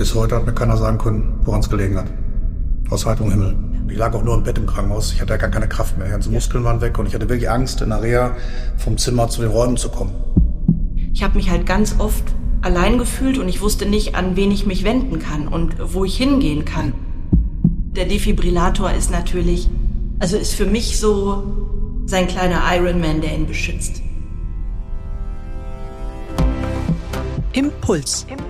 Bis heute hat mir keiner sagen können, woran es gelegen hat. Aus heiterem Himmel. Ich lag auch nur im Bett im Krankenhaus. Ich hatte ja gar keine Kraft mehr. Die ganzen Muskeln waren weg und ich hatte wirklich Angst, in der Reha vom Zimmer zu den Räumen zu kommen. Ich habe mich halt ganz oft allein gefühlt und ich wusste nicht, an wen ich mich wenden kann und wo ich hingehen kann. Der Defibrillator ist natürlich, also ist für mich so sein kleiner Ironman, der ihn beschützt. Impuls. Impuls.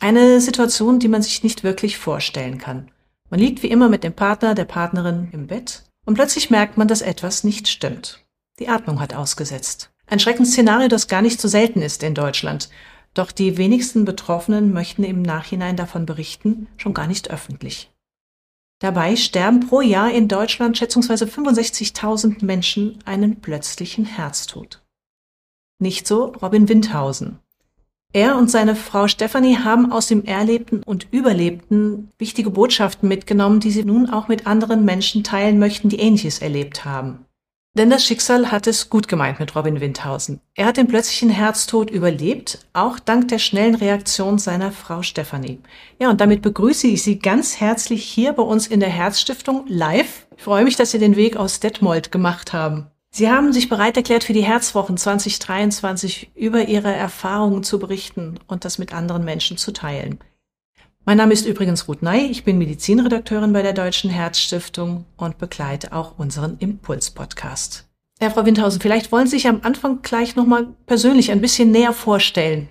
Eine Situation, die man sich nicht wirklich vorstellen kann. Man liegt wie immer mit dem Partner, der Partnerin im Bett und plötzlich merkt man, dass etwas nicht stimmt. Die Atmung hat ausgesetzt. Ein Schreckensszenario, das gar nicht so selten ist in Deutschland. Doch die wenigsten Betroffenen möchten im Nachhinein davon berichten, schon gar nicht öffentlich. Dabei sterben pro Jahr in Deutschland schätzungsweise 65.000 Menschen einen plötzlichen Herztod. Nicht so Robin Windhausen. Er und seine Frau Stephanie haben aus dem Erlebten und Überlebten wichtige Botschaften mitgenommen, die sie nun auch mit anderen Menschen teilen möchten, die Ähnliches erlebt haben. Denn das Schicksal hat es gut gemeint mit Robin Windhausen. Er hat den plötzlichen Herztod überlebt, auch dank der schnellen Reaktion seiner Frau Stephanie. Ja, und damit begrüße ich Sie ganz herzlich hier bei uns in der Herzstiftung live. Ich freue mich, dass Sie den Weg aus Detmold gemacht haben. Sie haben sich bereit erklärt, für die Herzwochen 2023 über Ihre Erfahrungen zu berichten und das mit anderen Menschen zu teilen. Mein Name ist übrigens Ruth Ney, ich bin Medizinredakteurin bei der Deutschen Herzstiftung und begleite auch unseren Impuls-Podcast. Herr Frau Windhausen, vielleicht wollen Sie sich am Anfang gleich nochmal persönlich ein bisschen näher vorstellen.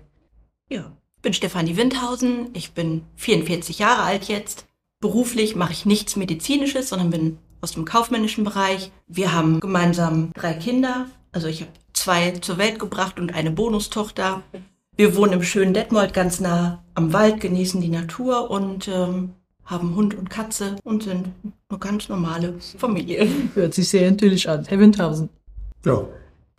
Ja, ich bin Stefanie Windhausen, ich bin 44 Jahre alt jetzt. Beruflich mache ich nichts Medizinisches, sondern bin aus dem kaufmännischen Bereich. Wir haben gemeinsam drei Kinder, also ich habe zwei zur Welt gebracht und eine Bonustochter. Wir wohnen im schönen Detmold ganz nah am Wald, genießen die Natur und ähm, haben Hund und Katze und sind eine ganz normale Familie. Hört sich sehr natürlich an. Herr Windhausen. Ja,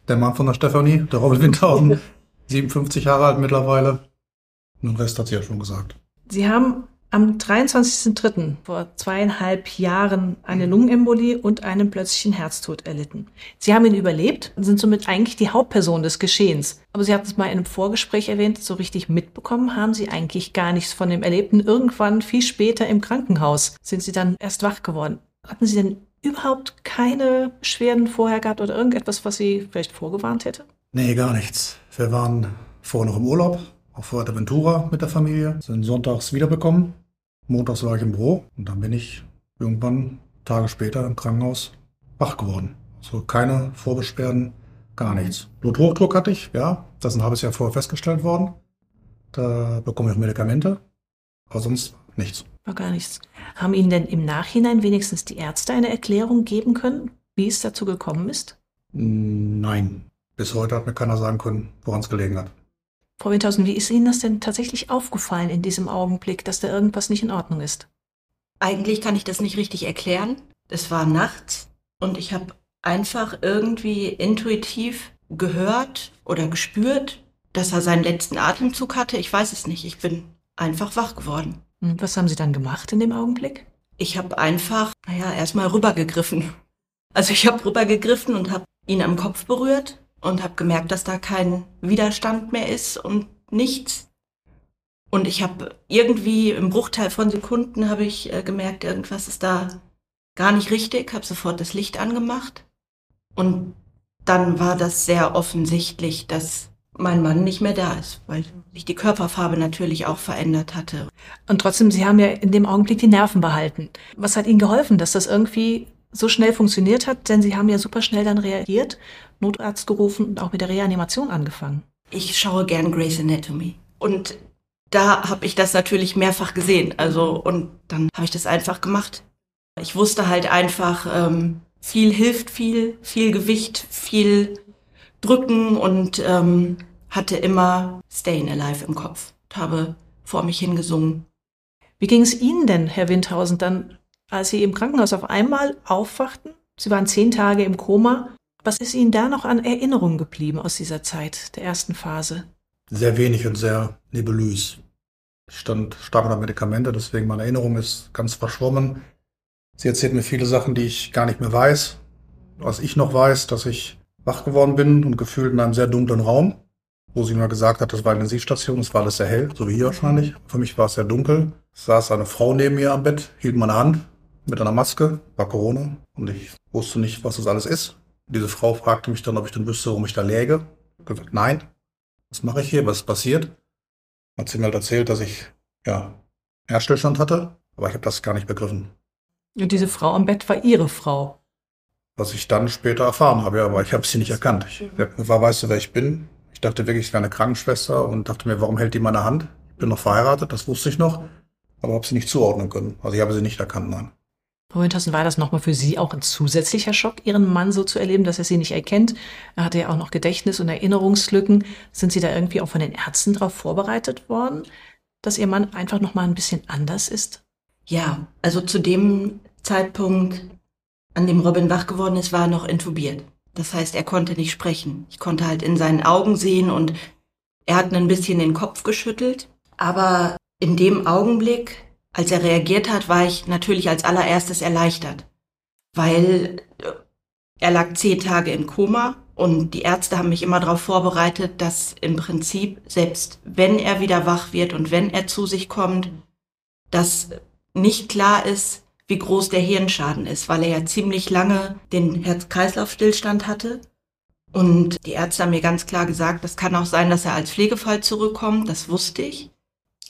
der Mann von der Stefanie, der Robin Windhausen, 57 Jahre alt mittlerweile. Den Rest hat sie ja schon gesagt. Sie haben am 23.03. vor zweieinhalb Jahren eine Lungenembolie und einen plötzlichen Herztod erlitten. Sie haben ihn überlebt und sind somit eigentlich die Hauptperson des Geschehens. Aber Sie hatten es mal in einem Vorgespräch erwähnt, so richtig mitbekommen haben Sie eigentlich gar nichts von dem Erlebten. Irgendwann viel später im Krankenhaus sind Sie dann erst wach geworden. Hatten Sie denn überhaupt keine Beschwerden vorher gehabt oder irgendetwas, was Sie vielleicht vorgewarnt hätte? Nee, gar nichts. Wir waren vorher noch im Urlaub auf Fuerteventura mit der Familie, sind sonntags wiederbekommen. Montags war ich im Büro und dann bin ich irgendwann Tage später im Krankenhaus wach geworden. So also keine Vorbeschwerden, gar nichts. Bluthochdruck hatte ich, ja, das ist ein halbes Jahr vorher festgestellt worden. Da bekomme ich auch Medikamente, aber sonst nichts. War gar nichts. Haben Ihnen denn im Nachhinein wenigstens die Ärzte eine Erklärung geben können, wie es dazu gekommen ist? Nein. Bis heute hat mir keiner sagen können, woran es gelegen hat. Frau Windhausen, wie ist Ihnen das denn tatsächlich aufgefallen in diesem Augenblick, dass da irgendwas nicht in Ordnung ist? Eigentlich kann ich das nicht richtig erklären. Es war nachts und ich habe einfach irgendwie intuitiv gehört oder gespürt, dass er seinen letzten Atemzug hatte. Ich weiß es nicht. Ich bin einfach wach geworden. Und was haben Sie dann gemacht in dem Augenblick? Ich habe einfach, naja, erstmal rübergegriffen. Also ich habe rübergegriffen und habe ihn am Kopf berührt und habe gemerkt, dass da kein Widerstand mehr ist und nichts. Und ich habe irgendwie im Bruchteil von Sekunden habe ich äh, gemerkt, irgendwas ist da gar nicht richtig, habe sofort das Licht angemacht und dann war das sehr offensichtlich, dass mein Mann nicht mehr da ist, weil sich die Körperfarbe natürlich auch verändert hatte. Und trotzdem, Sie haben ja in dem Augenblick die Nerven behalten. Was hat Ihnen geholfen, dass das irgendwie so schnell funktioniert hat? Denn Sie haben ja super schnell dann reagiert Notarzt gerufen und auch mit der Reanimation angefangen. Ich schaue gern Grey's Anatomy. Und da habe ich das natürlich mehrfach gesehen. Also, und dann habe ich das einfach gemacht. Ich wusste halt einfach, ähm, viel hilft viel, viel Gewicht, viel drücken und ähm, hatte immer Stayin' Alive im Kopf. Und habe vor mich hingesungen. Wie ging es Ihnen denn, Herr Windhausen, dann, als Sie im Krankenhaus auf einmal aufwachten? Sie waren zehn Tage im Koma. Was ist Ihnen da noch an Erinnerungen geblieben aus dieser Zeit, der ersten Phase? Sehr wenig und sehr nebulös. Ich stand stark unter Medikamente, deswegen meine Erinnerung ist ganz verschwommen. Sie erzählt mir viele Sachen, die ich gar nicht mehr weiß. Was ich noch weiß, dass ich wach geworden bin und gefühlt in einem sehr dunklen Raum, wo sie mir gesagt hat, das war eine Intensivstation, es war alles sehr hell, so wie hier wahrscheinlich. Für mich war es sehr dunkel. Es saß eine Frau neben mir am Bett, hielt meine Hand mit einer Maske, war Corona und ich wusste nicht, was das alles ist. Diese Frau fragte mich dann, ob ich dann wüsste, warum ich da läge. Ich habe gesagt, nein, was mache ich hier, was ist passiert? Hat sie mir halt erzählt, dass ich ja Herzstillstand hatte, aber ich habe das gar nicht begriffen. Und diese Frau am Bett war Ihre Frau. Was ich dann später erfahren habe, ja, aber ich habe sie nicht erkannt. Ich war, weißt du, wer ich bin? Ich dachte wirklich, ich wäre eine Krankenschwester und dachte mir, warum hält die meine Hand? Ich bin noch verheiratet, das wusste ich noch, aber habe sie nicht zuordnen können. Also ich habe sie nicht erkannt, nein. Wintersen, war das nochmal für Sie auch ein zusätzlicher Schock, Ihren Mann so zu erleben, dass er Sie nicht erkennt? Er hatte ja auch noch Gedächtnis- und Erinnerungslücken. Sind Sie da irgendwie auch von den Ärzten darauf vorbereitet worden, dass Ihr Mann einfach nochmal ein bisschen anders ist? Ja, also zu dem Zeitpunkt, an dem Robin wach geworden ist, war er noch intubiert. Das heißt, er konnte nicht sprechen. Ich konnte halt in seinen Augen sehen und er hat ein bisschen den Kopf geschüttelt. Aber in dem Augenblick, als er reagiert hat, war ich natürlich als allererstes erleichtert. Weil äh, er lag zehn Tage im Koma und die Ärzte haben mich immer darauf vorbereitet, dass im Prinzip, selbst wenn er wieder wach wird und wenn er zu sich kommt, dass nicht klar ist, wie groß der Hirnschaden ist, weil er ja ziemlich lange den Herz-Kreislauf-Stillstand hatte. Und die Ärzte haben mir ganz klar gesagt, das kann auch sein, dass er als Pflegefall zurückkommt, das wusste ich.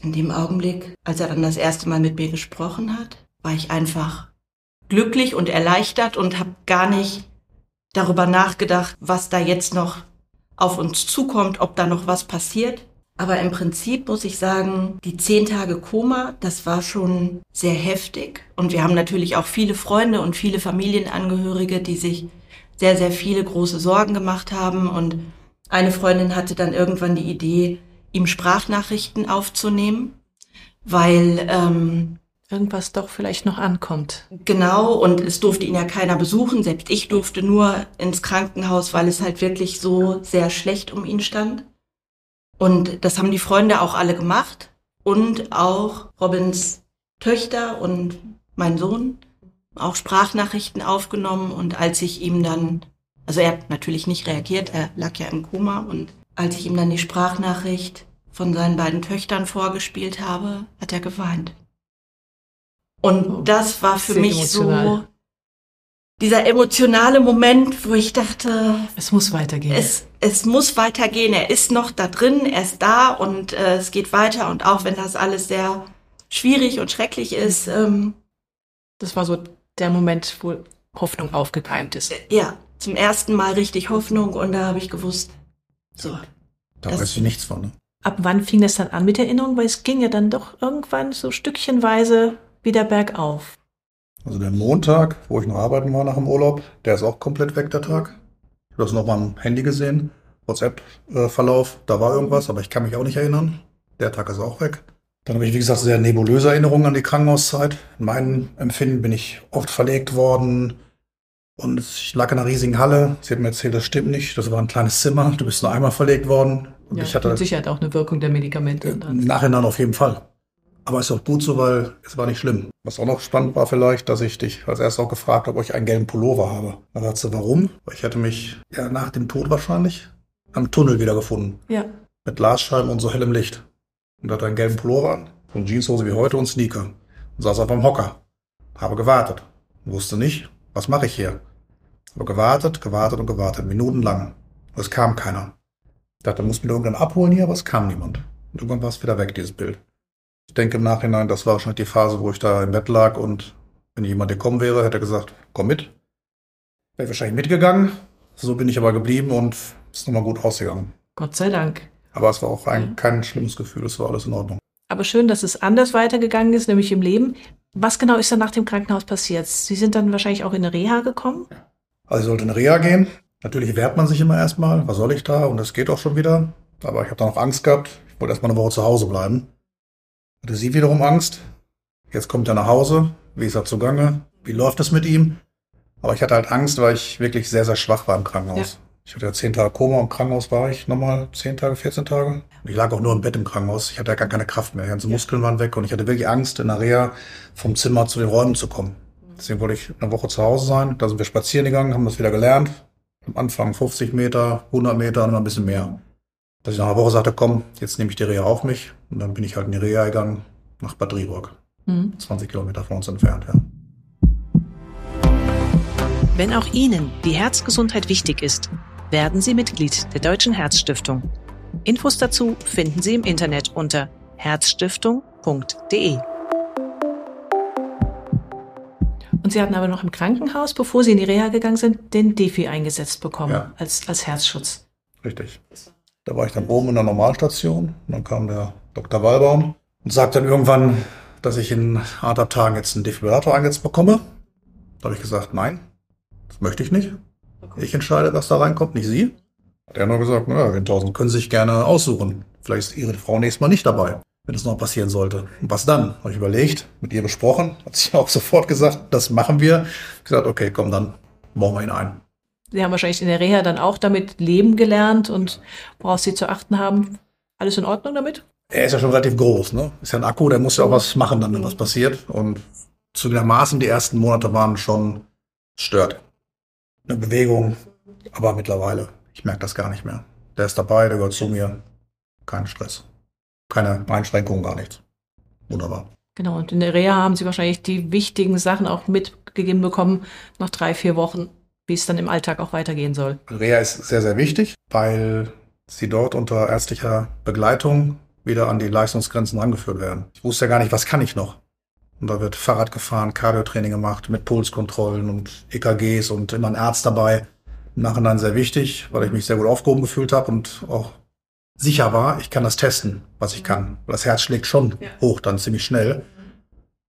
In dem Augenblick, als er dann das erste Mal mit mir gesprochen hat, war ich einfach glücklich und erleichtert und habe gar nicht darüber nachgedacht, was da jetzt noch auf uns zukommt, ob da noch was passiert. Aber im Prinzip muss ich sagen, die zehn Tage Koma, das war schon sehr heftig. Und wir haben natürlich auch viele Freunde und viele Familienangehörige, die sich sehr, sehr viele große Sorgen gemacht haben. Und eine Freundin hatte dann irgendwann die Idee, ihm Sprachnachrichten aufzunehmen, weil ähm, irgendwas doch vielleicht noch ankommt. Genau, und es durfte ihn ja keiner besuchen. Selbst ich durfte nur ins Krankenhaus, weil es halt wirklich so sehr schlecht um ihn stand. Und das haben die Freunde auch alle gemacht und auch Robins Töchter und mein Sohn auch Sprachnachrichten aufgenommen und als ich ihm dann, also er hat natürlich nicht reagiert, er lag ja im Koma und als ich ihm dann die Sprachnachricht von seinen beiden Töchtern vorgespielt habe, hat er geweint. Und oh, das war für mich emotional. so dieser emotionale Moment, wo ich dachte, es muss weitergehen. Es, es muss weitergehen. Er ist noch da drin, er ist da und äh, es geht weiter. Und auch wenn das alles sehr schwierig und schrecklich ist. Ähm, das war so der Moment, wo Hoffnung aufgekeimt ist. Äh, ja, zum ersten Mal richtig Hoffnung und da habe ich gewusst, so. Da weiß ich nichts von. Ne? Ab wann fing das dann an mit Erinnerung? Weil es ging ja dann doch irgendwann so stückchenweise wieder bergauf. Also der Montag, wo ich noch arbeiten war nach dem Urlaub, der ist auch komplett weg, der Tag. Ich habe das noch mal am Handy gesehen, WhatsApp-Verlauf, da war irgendwas, aber ich kann mich auch nicht erinnern. Der Tag ist auch weg. Dann habe ich, wie gesagt, sehr nebulöse Erinnerungen an die Krankenhauszeit. In meinem Empfinden bin ich oft verlegt worden und ich lag in einer riesigen Halle. Sie hat mir erzählt, das stimmt nicht. Das war ein kleines Zimmer. Du bist nur einmal verlegt worden. Und ja, ich hatte mit Sicherheit auch eine Wirkung der Medikamente. Im Nachhinein auf jeden Fall. Aber ist auch gut so, weil es war nicht schlimm. Was auch noch spannend war vielleicht, dass ich dich als erstes auch gefragt habe, ob ich einen gelben Pullover habe. Da sagst du, warum? Weil ich hätte mich ja nach dem Tod wahrscheinlich am Tunnel wiedergefunden. Ja. Mit Glasscheiben und so hellem Licht. Und hatte einen gelben Pullover an, und Jeanshose wie heute und Sneaker. Und saß auf einem Hocker. Habe gewartet. Wusste nicht, was mache ich hier. Habe gewartet, gewartet und gewartet, minutenlang. Und es kam keiner. Ich dachte, muss mich irgendwann abholen hier, aber es kam niemand. Und irgendwann war es wieder weg, dieses Bild. Ich denke im Nachhinein, das war wahrscheinlich die Phase, wo ich da im Bett lag und wenn jemand gekommen wäre, hätte er gesagt, komm mit. Wäre ich wahrscheinlich mitgegangen. So bin ich aber geblieben und ist nochmal gut ausgegangen. Gott sei Dank. Aber es war auch ein, kein schlimmes Gefühl, es war alles in Ordnung. Aber schön, dass es anders weitergegangen ist, nämlich im Leben. Was genau ist dann nach dem Krankenhaus passiert? Sie sind dann wahrscheinlich auch in eine Reha gekommen? Also ich sollte in Reha gehen. Natürlich wehrt man sich immer erstmal, was soll ich da? Und es geht auch schon wieder. Aber ich habe da noch Angst gehabt. Ich wollte erstmal eine Woche zu Hause bleiben. Hatte sie wiederum Angst. Jetzt kommt er nach Hause. Wie ist er zugange? Wie läuft es mit ihm? Aber ich hatte halt Angst, weil ich wirklich sehr, sehr schwach war im Krankenhaus. Ja. Ich hatte ja zehn Tage Koma, im Krankenhaus war ich nochmal zehn Tage, 14 Tage. Und ich lag auch nur im Bett im Krankenhaus. Ich hatte ja gar keine Kraft mehr. Die ganzen Muskeln waren weg und ich hatte wirklich Angst, in der Reha vom Zimmer zu den Räumen zu kommen. Deswegen wollte ich eine Woche zu Hause sein. Da sind wir spazieren gegangen, haben das wieder gelernt. Am Anfang 50 Meter, 100 Meter und immer ein bisschen mehr. Dass ich nach einer Woche sagte, komm, jetzt nehme ich die Reha auf mich. Und dann bin ich halt in die Reha gegangen nach Bad Driburg. Mhm. 20 Kilometer von uns entfernt, ja. Wenn auch Ihnen die Herzgesundheit wichtig ist, werden Sie Mitglied der Deutschen Herzstiftung. Infos dazu finden Sie im Internet unter herzstiftung.de. Und Sie hatten aber noch im Krankenhaus, bevor Sie in die Reha gegangen sind, den Defi eingesetzt bekommen ja. als, als Herzschutz. Richtig. Da war ich dann oben in der Normalstation. Und dann kam der Dr. Wallbaum und sagte dann irgendwann, dass ich in anderthalb Tagen jetzt einen Defibrillator eingesetzt bekomme. Da habe ich gesagt, nein, das möchte ich nicht. Ich entscheide, was da reinkommt, nicht Sie. Hat er nur gesagt, naja, Windhausen können Sie sich gerne aussuchen. Vielleicht ist Ihre Frau nächstes Mal nicht dabei, wenn es noch passieren sollte. Und was dann? Habe ich überlegt, mit ihr besprochen, hat sie auch sofort gesagt, das machen wir. Ich gesagt, okay, komm, dann bauen wir ihn ein. Sie haben wahrscheinlich in der Reha dann auch damit leben gelernt und worauf Sie zu achten haben. Alles in Ordnung damit? Er ist ja schon relativ groß, ne? Ist ja ein Akku, der muss ja auch was machen, dann, wenn was passiert. Und zugegebenermaßen die ersten Monate waren schon stört eine Bewegung, aber mittlerweile, ich merke das gar nicht mehr. Der ist dabei, der gehört zu mir. Kein Stress. Keine Einschränkungen, gar nichts. Wunderbar. Genau, und in der Reha haben Sie wahrscheinlich die wichtigen Sachen auch mitgegeben bekommen, nach drei, vier Wochen, wie es dann im Alltag auch weitergehen soll. Reha ist sehr, sehr wichtig, weil Sie dort unter ärztlicher Begleitung wieder an die Leistungsgrenzen rangeführt werden. Ich wusste ja gar nicht, was kann ich noch. Und da wird Fahrrad gefahren, Cardiotraining gemacht mit Pulskontrollen und EKGs und immer ein Arzt dabei. Im Nachhinein sehr wichtig, weil ich mich sehr gut aufgehoben gefühlt habe und auch sicher war, ich kann das testen, was ich kann. Das Herz schlägt schon ja. hoch, dann ziemlich schnell.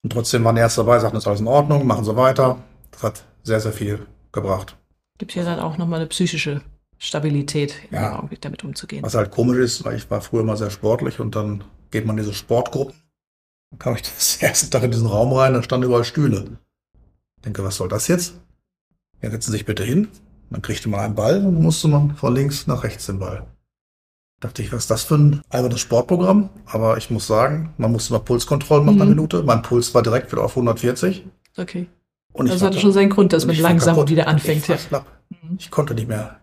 Und trotzdem waren Ärzte dabei, sagten, das ist alles in Ordnung, machen sie weiter. Das hat sehr, sehr viel gebracht. Gibt ja dann auch nochmal eine psychische Stabilität, ja. damit umzugehen. Was halt komisch ist, weil ich war früher mal sehr sportlich und dann geht man in diese Sportgruppen dann kam ich das erste Tag in diesen Raum rein, da standen überall Stühle. Ich denke, was soll das jetzt? Ja, setzen Sie sich bitte hin. Dann kriegte man einen Ball und dann musste man von links nach rechts den Ball. Dachte ich, was ist das für ein albernes Sportprogramm? Aber ich muss sagen, man musste mal Pulskontrollen machen, mhm. eine Minute. Mein Puls war direkt wieder auf 140. Okay. Und das hatte schon seinen Grund, dass man langsam wieder anfängt. Ich, ja. Mhm. ich konnte nicht mehr.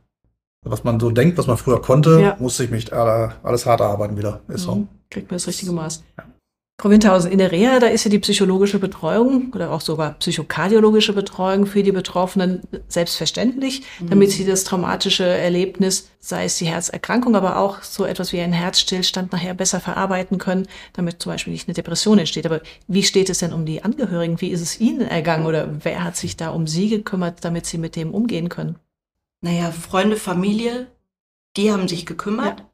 Was man so denkt, was man früher konnte, ja. musste ich mich alles hart arbeiten wieder. Ist mhm. so. Kriegt man das richtige Maß. Ja. Frau Windhausen, in der Reha, da ist ja die psychologische Betreuung oder auch sogar psychokardiologische Betreuung für die Betroffenen selbstverständlich, mhm. damit sie das traumatische Erlebnis, sei es die Herzerkrankung, aber auch so etwas wie ein Herzstillstand nachher besser verarbeiten können, damit zum Beispiel nicht eine Depression entsteht. Aber wie steht es denn um die Angehörigen? Wie ist es ihnen ergangen oder wer hat sich da um sie gekümmert, damit sie mit dem umgehen können? Naja, Freunde, Familie, die haben sich gekümmert, ja.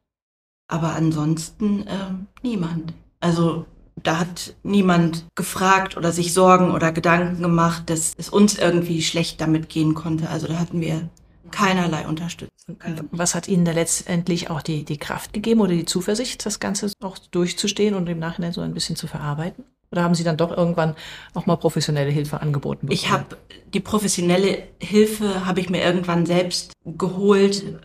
aber ansonsten äh, niemand. Also da hat niemand gefragt oder sich Sorgen oder Gedanken gemacht, dass es uns irgendwie schlecht damit gehen konnte. Also da hatten wir keinerlei Unterstützung. Was hat Ihnen da letztendlich auch die, die Kraft gegeben oder die Zuversicht, das Ganze auch durchzustehen und im Nachhinein so ein bisschen zu verarbeiten? Oder haben Sie dann doch irgendwann auch mal professionelle Hilfe angeboten? Bekommen? Ich habe die professionelle Hilfe habe ich mir irgendwann selbst geholt,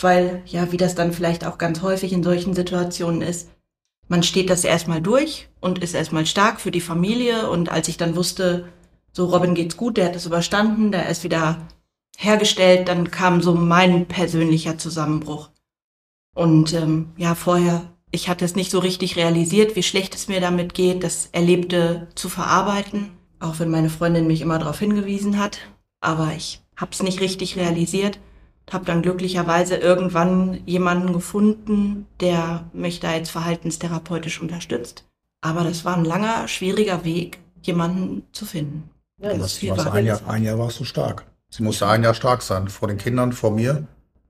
weil ja, wie das dann vielleicht auch ganz häufig in solchen Situationen ist, man steht das erstmal durch und ist erstmal stark für die Familie. Und als ich dann wusste, so Robin geht's gut, der hat es überstanden, der ist wieder hergestellt, dann kam so mein persönlicher Zusammenbruch. Und ähm, ja, vorher, ich hatte es nicht so richtig realisiert, wie schlecht es mir damit geht, das Erlebte zu verarbeiten, auch wenn meine Freundin mich immer darauf hingewiesen hat. Aber ich habe es nicht richtig realisiert habe dann glücklicherweise irgendwann jemanden gefunden, der mich da jetzt verhaltenstherapeutisch unterstützt. Aber das war ein langer, schwieriger Weg, jemanden zu finden. Ja, das war ein, Jahr, ein Jahr warst du stark. Sie musste ein Jahr stark sein, vor den Kindern, vor mir.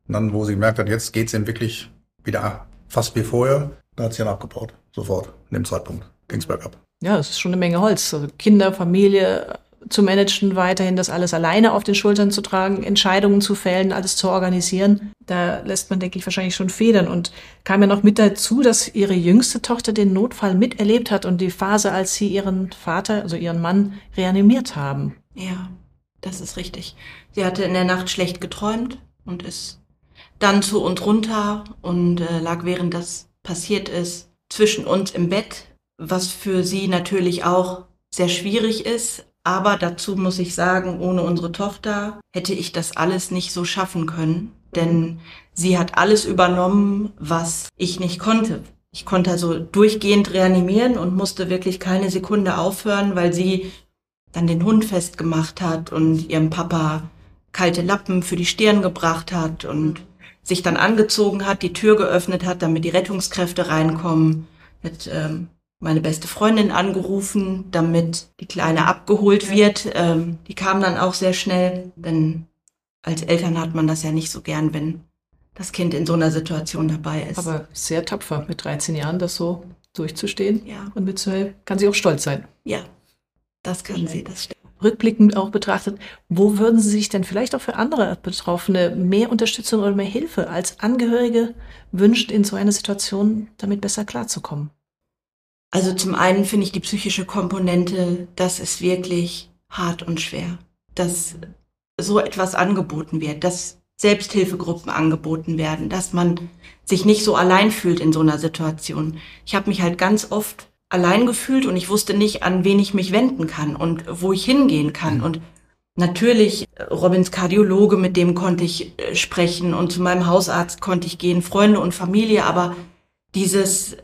Und dann, wo sie gemerkt hat, jetzt geht's ihm wirklich wieder fast wie vorher, da hat sie dann abgebaut. Sofort, in dem Zeitpunkt. Ging's bergab. Ja, es ist schon eine Menge Holz. Also Kinder, Familie, zu managen, weiterhin das alles alleine auf den Schultern zu tragen, Entscheidungen zu fällen, alles zu organisieren. Da lässt man, denke ich, wahrscheinlich schon Federn. Und kam ja noch mit dazu, dass ihre jüngste Tochter den Notfall miterlebt hat und die Phase, als sie ihren Vater, also ihren Mann, reanimiert haben. Ja, das ist richtig. Sie hatte in der Nacht schlecht geträumt und ist dann zu uns runter und äh, lag während das passiert ist zwischen uns im Bett, was für sie natürlich auch sehr schwierig ist. Aber dazu muss ich sagen, ohne unsere Tochter hätte ich das alles nicht so schaffen können. Denn sie hat alles übernommen, was ich nicht konnte. Ich konnte also durchgehend reanimieren und musste wirklich keine Sekunde aufhören, weil sie dann den Hund festgemacht hat und ihrem Papa kalte Lappen für die Stirn gebracht hat und sich dann angezogen hat, die Tür geöffnet hat, damit die Rettungskräfte reinkommen. Hat ähm, meine beste Freundin angerufen, damit die Kleine abgeholt wird. Ähm, die kam dann auch sehr schnell, denn als Eltern hat man das ja nicht so gern, wenn das Kind in so einer Situation dabei ist. Aber sehr tapfer, mit 13 Jahren das so durchzustehen ja. und mitzuhelfen. Kann sie auch stolz sein. Ja, das kann sie, das stimmt. Rückblickend auch betrachtet, wo würden Sie sich denn vielleicht auch für andere Betroffene mehr Unterstützung oder mehr Hilfe als Angehörige wünschen, in so einer Situation damit besser klarzukommen? Also zum einen finde ich die psychische Komponente, das ist wirklich hart und schwer, dass so etwas angeboten wird, dass Selbsthilfegruppen angeboten werden, dass man sich nicht so allein fühlt in so einer Situation. Ich habe mich halt ganz oft allein gefühlt und ich wusste nicht, an wen ich mich wenden kann und wo ich hingehen kann. Und natürlich äh, Robins Kardiologe, mit dem konnte ich äh, sprechen und zu meinem Hausarzt konnte ich gehen, Freunde und Familie, aber dieses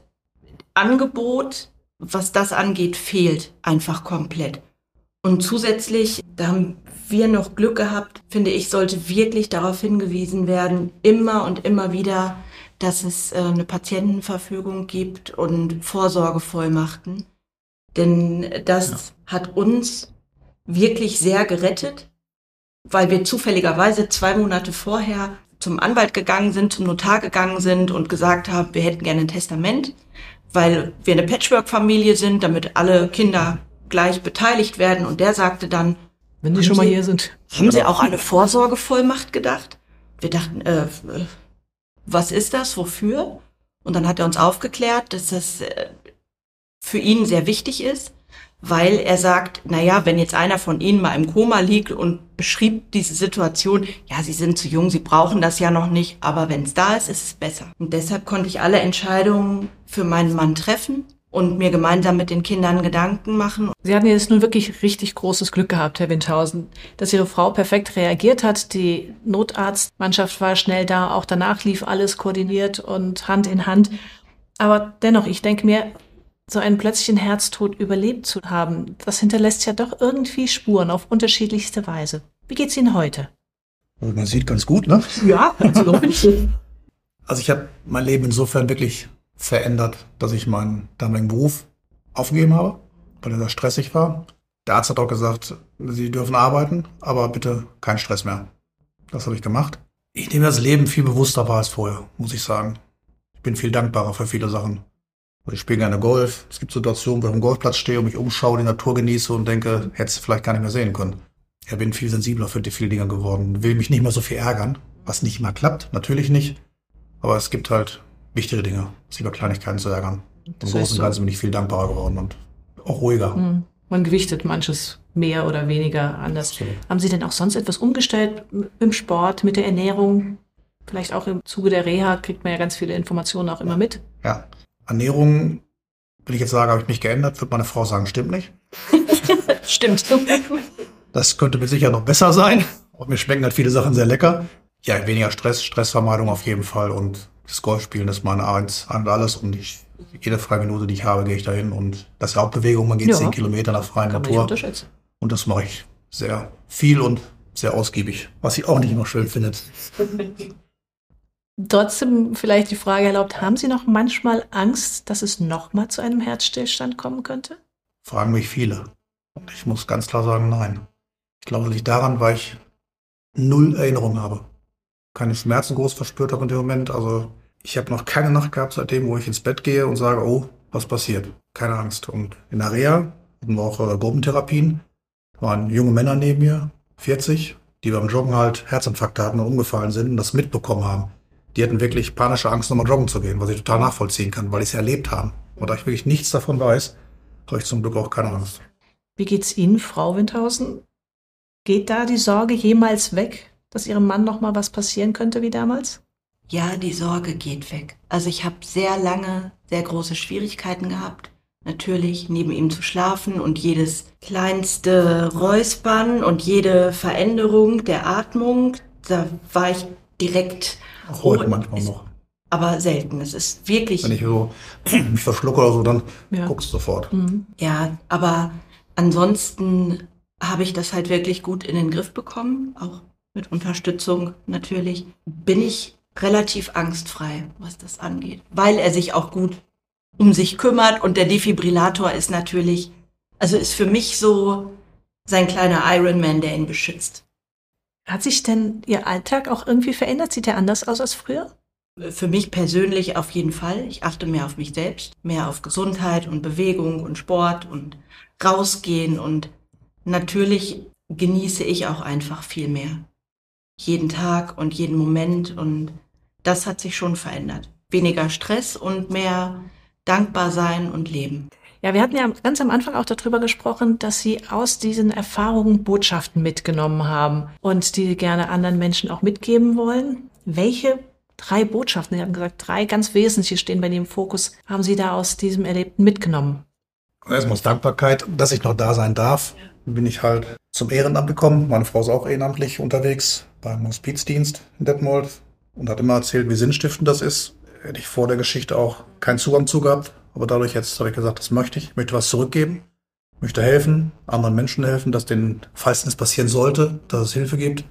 Angebot, was das angeht, fehlt einfach komplett. Und zusätzlich, da haben wir noch Glück gehabt, finde ich, sollte wirklich darauf hingewiesen werden, immer und immer wieder, dass es äh, eine Patientenverfügung gibt und Vorsorgevollmachten. Denn das ja. hat uns wirklich sehr gerettet, weil wir zufälligerweise zwei Monate vorher zum Anwalt gegangen sind, zum Notar gegangen sind und gesagt haben, wir hätten gerne ein Testament, weil wir eine Patchwork-Familie sind, damit alle Kinder gleich beteiligt werden. Und der sagte dann, wenn Sie schon mal hier sind. Haben Sie auch an eine Vorsorgevollmacht gedacht? Wir dachten, äh, was ist das, wofür? Und dann hat er uns aufgeklärt, dass das äh, für ihn sehr wichtig ist, weil er sagt, na ja, wenn jetzt einer von Ihnen mal im Koma liegt und beschrieb diese Situation, ja, Sie sind zu jung, Sie brauchen das ja noch nicht, aber wenn es da ist, ist es besser. Und deshalb konnte ich alle Entscheidungen für meinen Mann treffen und mir gemeinsam mit den Kindern Gedanken machen. Sie hatten jetzt nun wirklich richtig großes Glück gehabt, Herr Windhausen, dass Ihre Frau perfekt reagiert hat. Die Notarztmannschaft war schnell da, auch danach lief alles koordiniert und Hand in Hand. Aber dennoch, ich denke mir, so einen plötzlichen Herztod überlebt zu haben, das hinterlässt ja doch irgendwie Spuren auf unterschiedlichste Weise. Wie geht's Ihnen heute? Also man sieht ganz gut, ne? Ja, also, also ich habe mein Leben insofern wirklich verändert, dass ich meinen damaligen Beruf aufgegeben habe, weil er sehr stressig war. Der Arzt hat auch gesagt, Sie dürfen arbeiten, aber bitte kein Stress mehr. Das habe ich gemacht. Ich nehme das Leben viel bewusster wahr als vorher, muss ich sagen. Ich bin viel dankbarer für viele Sachen. Ich spiele gerne Golf. Es gibt Situationen, wo ich am Golfplatz stehe und mich umschaue, die Natur genieße und denke, hätte es vielleicht gar nicht mehr sehen können. Ich bin viel sensibler für die vielen Dinge geworden, will mich nicht mehr so viel ärgern, was nicht immer klappt, natürlich nicht. Aber es gibt halt wichtige Dinge, sich über Kleinigkeiten zu ärgern. Im Großen und Ganzen bin ich viel dankbarer geworden und auch ruhiger. Mhm. Man gewichtet manches mehr oder weniger anders. Absolut. Haben Sie denn auch sonst etwas umgestellt im Sport, mit der Ernährung? Vielleicht auch im Zuge der Reha kriegt man ja ganz viele Informationen auch immer mit. Ja, Ernährung, will ich jetzt sagen, habe ich mich geändert, wird meine Frau sagen, stimmt nicht. stimmt. Das könnte mir sicher noch besser sein. Und mir schmecken halt viele Sachen sehr lecker. Ja, weniger Stress, Stressvermeidung auf jeden Fall und das Golfspielen ist meine Eins und alles und ich, jede freie Minute, die ich habe, gehe ich dahin und das ist ja auch Bewegung, man geht ja. zehn Kilometer nach freien Natur. Und das mache ich sehr viel und sehr ausgiebig, was ich auch nicht immer schön finde. Trotzdem vielleicht die Frage erlaubt, haben Sie noch manchmal Angst, dass es nochmal zu einem Herzstillstand kommen könnte? Fragen mich viele. Und ich muss ganz klar sagen, nein. Ich glaube, liegt daran, weil ich null Erinnerung habe. Keine Schmerzen groß verspürt habe in dem Moment. Also ich habe noch keine Nacht gehabt seitdem, wo ich ins Bett gehe und sage, oh, was passiert? Keine Angst. Und in der Reha hatten wir auch äh, Gruppentherapien. waren junge Männer neben mir, 40, die beim Joggen halt Herzinfarkte hatten und umgefallen sind und das mitbekommen haben. Die hatten wirklich panische Angst, nochmal joggen zu gehen, was ich total nachvollziehen kann, weil ich es erlebt haben. Und da ich wirklich nichts davon weiß, habe ich zum Glück auch keine Angst. Wie geht's Ihnen, Frau Windhausen? Geht da die Sorge jemals weg, dass Ihrem Mann noch mal was passieren könnte wie damals? Ja, die Sorge geht weg. Also ich habe sehr lange sehr große Schwierigkeiten gehabt, natürlich neben ihm zu schlafen und jedes kleinste Räuspern und jede Veränderung der Atmung, da war ich direkt Auch heute Oh, manchmal ist- noch. aber selten. Es ist wirklich Wenn ich so mich verschlucke oder so, dann Ja. guckst du sofort. Mhm. Ja, aber ansonsten habe ich das halt wirklich gut in den Griff bekommen, auch mit Unterstützung natürlich. Bin ich relativ angstfrei, was das angeht, weil er sich auch gut um sich kümmert und der Defibrillator ist natürlich, also ist für mich so sein kleiner Ironman, der ihn beschützt. Hat sich denn Ihr Alltag auch irgendwie verändert? Sieht er anders aus als früher? Für mich persönlich auf jeden Fall. Ich achte mehr auf mich selbst, mehr auf Gesundheit und Bewegung und Sport und rausgehen und natürlich genieße ich auch einfach viel mehr. Jeden Tag und jeden Moment und das hat sich schon verändert. Weniger Stress und mehr dankbar sein und leben. Ja, wir hatten ja ganz am Anfang auch darüber gesprochen, dass Sie aus diesen Erfahrungen Botschaften mitgenommen haben und die gerne anderen Menschen auch mitgeben wollen. Welche drei Botschaften, Sie haben gesagt, drei ganz wesentliche stehen bei im Fokus, haben Sie da aus diesem Erlebten mitgenommen? Erstmal aus Dankbarkeit, dass ich noch da sein darf. Bin ich halt zum Ehrenamt gekommen. Meine Frau ist auch ehrenamtlich unterwegs beim Hospizdienst in Detmold und hat immer erzählt, wie sinnstiftend das ist. Hätte ich vor der Geschichte auch keinen Zugang zu gehabt. Aber dadurch jetzt habe ich gesagt, das möchte ich. Ich möchte was zurückgeben. Möchte helfen, anderen Menschen helfen, dass denen, falls es passieren sollte, dass es Hilfe gibt.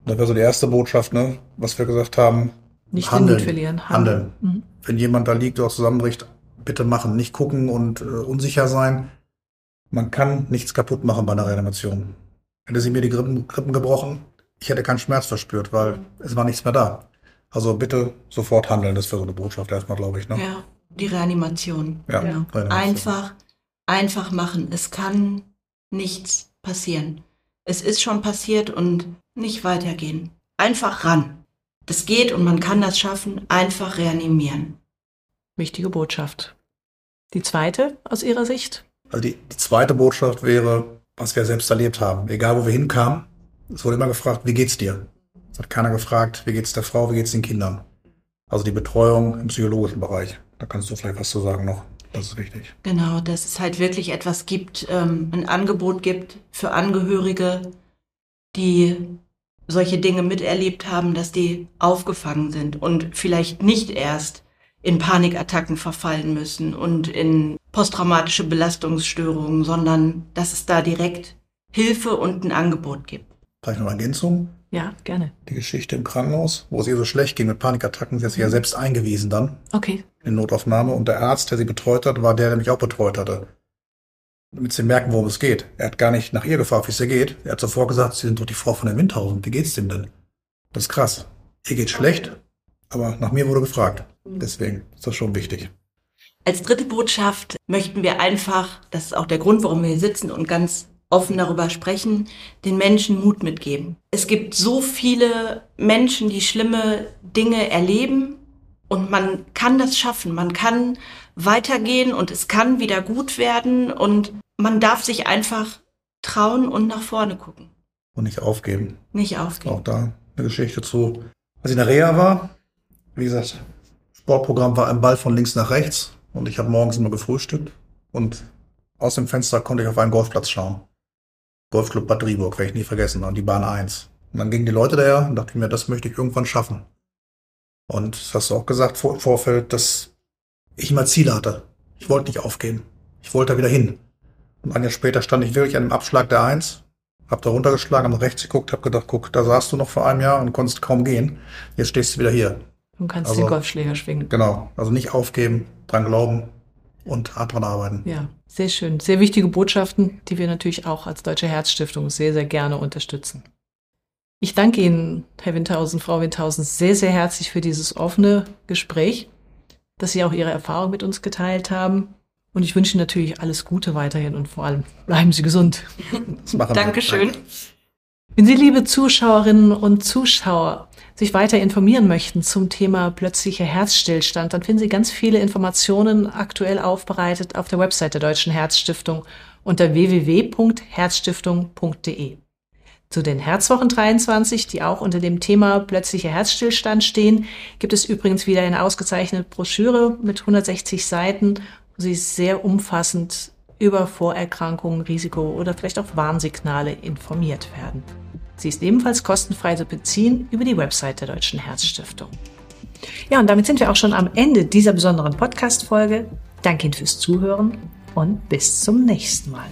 Und das wäre so die erste Botschaft, ne, was wir gesagt haben. Nicht Handeln. den Mut verlieren. Handeln. Mhm. Wenn jemand da liegt oder zusammenbricht, bitte machen. Nicht gucken und äh, unsicher sein. Man kann nichts kaputt machen bei einer Reanimation. Hätte sie mir die Rippen, Rippen gebrochen, ich hätte keinen Schmerz verspürt, weil es war nichts mehr da. Also bitte sofort handeln, das wäre so eine Botschaft erstmal, glaube ich. Ne? Ja, die Reanimation. Ja, genau. Reanimation. Einfach, einfach machen. Es kann nichts passieren. Es ist schon passiert und nicht weitergehen. Einfach ran. Das geht und man kann das schaffen. Einfach reanimieren. Wichtige Botschaft. Die zweite aus Ihrer Sicht? Also die, die zweite Botschaft wäre, was wir selbst erlebt haben. Egal, wo wir hinkamen, es wurde immer gefragt, wie geht's dir? Es hat keiner gefragt, wie geht's der Frau, wie geht's den Kindern? Also die Betreuung im psychologischen Bereich. Da kannst du vielleicht was zu sagen noch. Das ist wichtig. Genau, dass es halt wirklich etwas gibt, ähm, ein Angebot gibt für Angehörige, die solche Dinge miterlebt haben, dass die aufgefangen sind und vielleicht nicht erst in Panikattacken verfallen müssen und in posttraumatische Belastungsstörungen, sondern dass es da direkt Hilfe und ein Angebot gibt. Vielleicht noch eine Ergänzung. Ja, gerne. Die Geschichte im Krankenhaus, wo es ihr so schlecht ging mit Panikattacken. Sie hat sich ja selbst eingewiesen dann Okay. in Notaufnahme. Und der Arzt, der sie betreut hat, war der, der mich auch betreut hatte. Damit sie merken, worum es geht. Er hat gar nicht nach ihr gefragt, wie es ihr geht. Er hat sofort gesagt, Sie sind doch die Frau von der Windhausen. Wie geht's dem denn? Das ist krass. Ihr geht's schlecht, aber nach mir wurde gefragt. Deswegen ist das schon wichtig. Als dritte Botschaft möchten wir einfach, das ist auch der Grund, warum wir hier sitzen und ganz offen darüber sprechen, den Menschen Mut mitgeben. Es gibt so viele Menschen, die schlimme Dinge erleben und man kann das schaffen. Man kann weitergehen und es kann wieder gut werden und man darf sich einfach trauen und nach vorne gucken. Und nicht aufgeben. Nicht aufgeben. Auch da eine Geschichte zu. Als ich in der Reha war, wie gesagt, Sportprogramm war ein Ball von links nach rechts und ich habe morgens immer gefrühstückt und aus dem Fenster konnte ich auf einen Golfplatz schauen. Golfclub Bad Driburg, werde ich nie vergessen, an die Bahn 1. Und dann gingen die Leute daher und dachte ich mir, das möchte ich irgendwann schaffen. Und das hast du auch gesagt vor, im Vorfeld, dass ich immer Ziele hatte. Ich wollte nicht aufgeben. Ich wollte da wieder hin. Und ein Jahr später stand ich wirklich an dem Abschlag der 1 hab da runtergeschlagen, hab nach rechts geguckt, hab gedacht, guck, da saßt du noch vor einem Jahr und konntest kaum gehen. Jetzt stehst du wieder hier. Du kannst Also- den Golfschläger schwingen. Genau. Also nicht aufgeben, dran glauben und hart dran arbeiten. Ja, sehr schön. Sehr wichtige Botschaften, die wir natürlich auch als Deutsche Herzstiftung sehr, sehr gerne unterstützen. Ich danke Ihnen, Herr Windhausen, Frau Windhausen, sehr, sehr herzlich für dieses offene Gespräch, dass Sie auch Ihre Erfahrung mit uns geteilt haben. Und ich wünsche Ihnen natürlich alles Gute weiterhin und vor allem bleiben Sie gesund. Dankeschön. Danke. Wenn Sie, liebe Zuschauerinnen und Zuschauer, sich weiter informieren möchten zum Thema plötzlicher Herzstillstand, dann finden Sie ganz viele Informationen aktuell aufbereitet auf der Website der Deutschen Herzstiftung unter www.herzstiftung.de. Zu den Herzwochen 23, die auch unter dem Thema plötzlicher Herzstillstand stehen, gibt es übrigens wieder eine ausgezeichnete Broschüre mit 160 Seiten, wo Sie sehr umfassend über Vorerkrankungen, Risiko oder vielleicht auch Warnsignale informiert werden. Sie ist ebenfalls kostenfrei zu beziehen über die Website der Deutschen Herzstiftung. Ja, und damit sind wir auch schon am Ende dieser besonderen Podcast-Folge. Danke Ihnen fürs Zuhören und bis zum nächsten Mal.